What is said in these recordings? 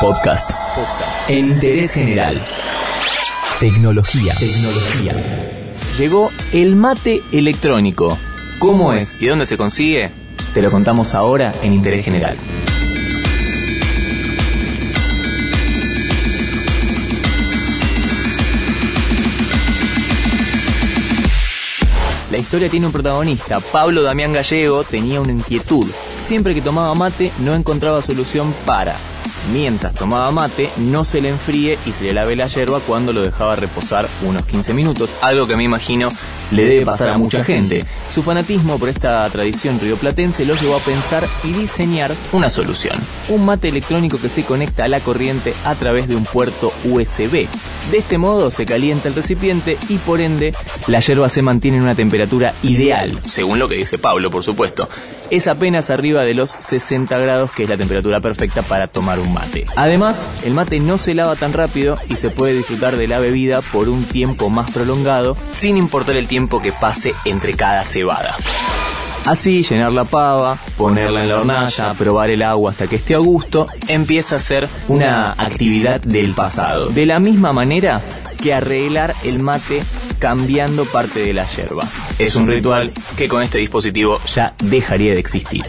Podcast. En interés general. Tecnología. Tecnología. Llegó el mate electrónico. ¿Cómo es y dónde se consigue? Te lo contamos ahora en interés general. La historia tiene un protagonista. Pablo Damián Gallego tenía una inquietud. Siempre que tomaba mate no encontraba solución para mientras tomaba mate no se le enfríe y se le lave la yerba cuando lo dejaba reposar unos 15 minutos, algo que me imagino le debe pasar a mucha gente. Su fanatismo por esta tradición rioplatense lo llevó a pensar y diseñar una solución. Un mate electrónico que se conecta a la corriente a través de un puerto USB. De este modo se calienta el recipiente y por ende la yerba se mantiene en una temperatura ideal, según lo que dice Pablo, por supuesto. Es apenas arriba de los 60 grados, que es la temperatura perfecta para tomar un Además, el mate no se lava tan rápido y se puede disfrutar de la bebida por un tiempo más prolongado, sin importar el tiempo que pase entre cada cebada. Así, llenar la pava, ponerla en la hornalla, probar el agua hasta que esté a gusto, empieza a ser una actividad del pasado. De la misma manera que arreglar el mate cambiando parte de la yerba. Es un ritual que con este dispositivo ya dejaría de existir.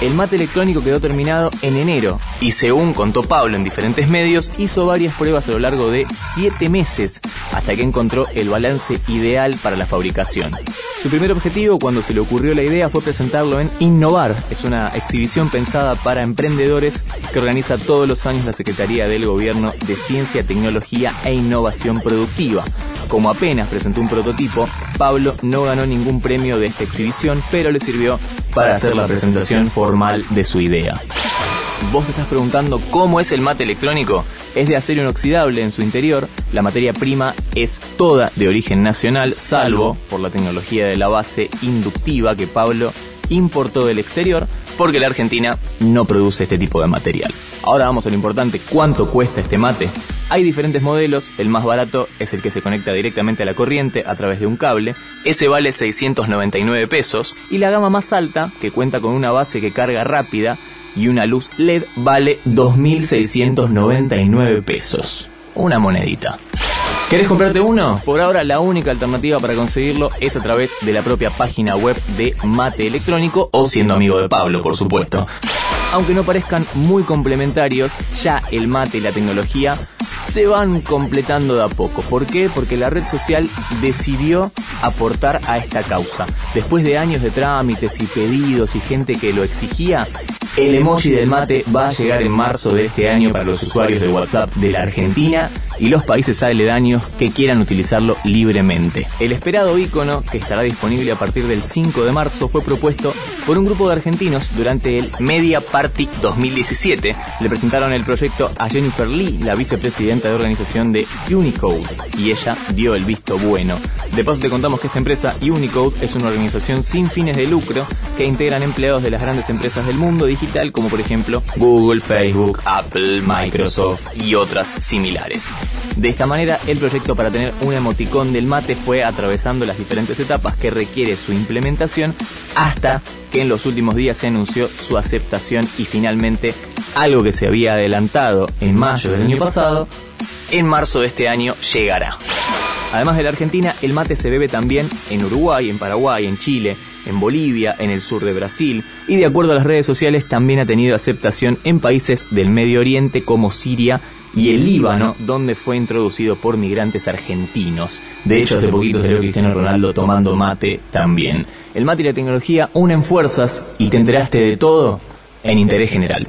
El mate electrónico quedó terminado en enero y según contó Pablo en diferentes medios, hizo varias pruebas a lo largo de 7 meses hasta que encontró el balance ideal para la fabricación. Su primer objetivo cuando se le ocurrió la idea fue presentarlo en Innovar. Es una exhibición pensada para emprendedores que organiza todos los años la Secretaría del Gobierno de Ciencia, Tecnología e Innovación Productiva. Como apenas presentó un prototipo, Pablo no ganó ningún premio de esta exhibición, pero le sirvió para hacer la presentación formal de su idea. Vos te estás preguntando cómo es el mate electrónico. Es de acero inoxidable en su interior, la materia prima es toda de origen nacional, salvo por la tecnología de la base inductiva que Pablo importó del exterior, porque la Argentina no produce este tipo de material. Ahora vamos a lo importante, ¿cuánto cuesta este mate? Hay diferentes modelos, el más barato es el que se conecta directamente a la corriente a través de un cable, ese vale 699 pesos, y la gama más alta, que cuenta con una base que carga rápida y una luz LED, vale 2.699 pesos. Una monedita. ¿Querés comprarte uno? Por ahora la única alternativa para conseguirlo es a través de la propia página web de Mate Electrónico o siendo amigo de Pablo, por supuesto. Aunque no parezcan muy complementarios, ya el mate y la tecnología se van completando de a poco. ¿Por qué? Porque la red social decidió aportar a esta causa. Después de años de trámites y pedidos y gente que lo exigía, el emoji del mate va a llegar en marzo de este año para los usuarios de WhatsApp de la Argentina y los países aledaños que quieran utilizarlo libremente. El esperado icono, que estará disponible a partir del 5 de marzo, fue propuesto por un grupo de argentinos durante el Media Party 2017. Le presentaron el proyecto a Jennifer Lee, la vicepresidenta de organización de Unicode, y ella dio el visto bueno. De paso te contamos que esta empresa, Unicode, es una organización sin fines de lucro que integran empleados de las grandes empresas del mundo digital como por ejemplo Google, Facebook, Apple, Microsoft y otras similares. De esta manera, el proyecto para tener un emoticón del mate fue atravesando las diferentes etapas que requiere su implementación hasta que en los últimos días se anunció su aceptación y finalmente algo que se había adelantado en mayo del año pasado, en marzo de este año llegará. Además de la Argentina, el mate se bebe también en Uruguay, en Paraguay, en Chile, en Bolivia, en el sur de Brasil y de acuerdo a las redes sociales también ha tenido aceptación en países del Medio Oriente como Siria y el Líbano, donde fue introducido por migrantes argentinos. De hecho, hace poquito salió Cristiano Ronaldo tomando mate también. El mate y la tecnología unen fuerzas y te de todo en interés general.